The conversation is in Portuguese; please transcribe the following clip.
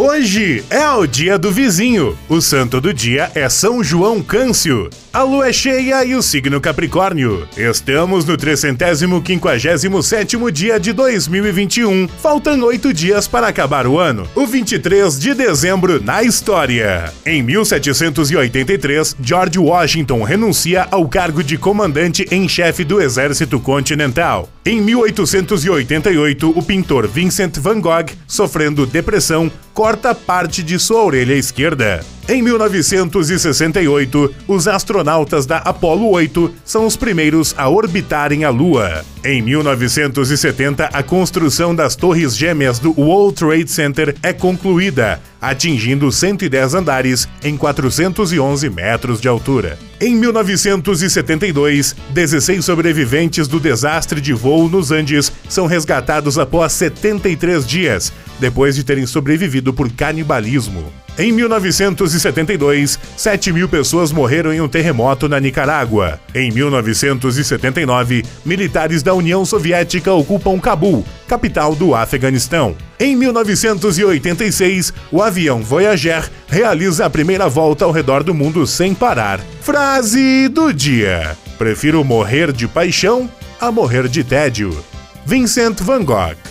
Hoje é o dia do vizinho. O santo do dia é São João Câncio. A lua é cheia e o signo Capricórnio. Estamos no 357 dia de 2021. Faltam oito dias para acabar o ano. O 23 de dezembro na história. Em 1783, George Washington renuncia ao cargo de comandante em chefe do Exército Continental. Em 1888, o pintor Vincent van Gogh, sofrendo depressão, corta parte de sua orelha esquerda. Em 1968, os astronautas da Apollo 8 são os primeiros a orbitarem a Lua. Em 1970, a construção das Torres Gêmeas do World Trade Center é concluída, atingindo 110 andares em 411 metros de altura. Em 1972, 16 sobreviventes do desastre de voo nos Andes são resgatados após 73 dias, depois de terem sobrevivido por canibalismo. Em 1972, 7 mil pessoas morreram em um terremoto na Nicarágua. Em 1979, militares da União Soviética ocupam Cabul, capital do Afeganistão. Em 1986, o avião Voyager realiza a primeira volta ao redor do mundo sem parar. Frase do dia: Prefiro morrer de paixão a morrer de tédio. Vincent van Gogh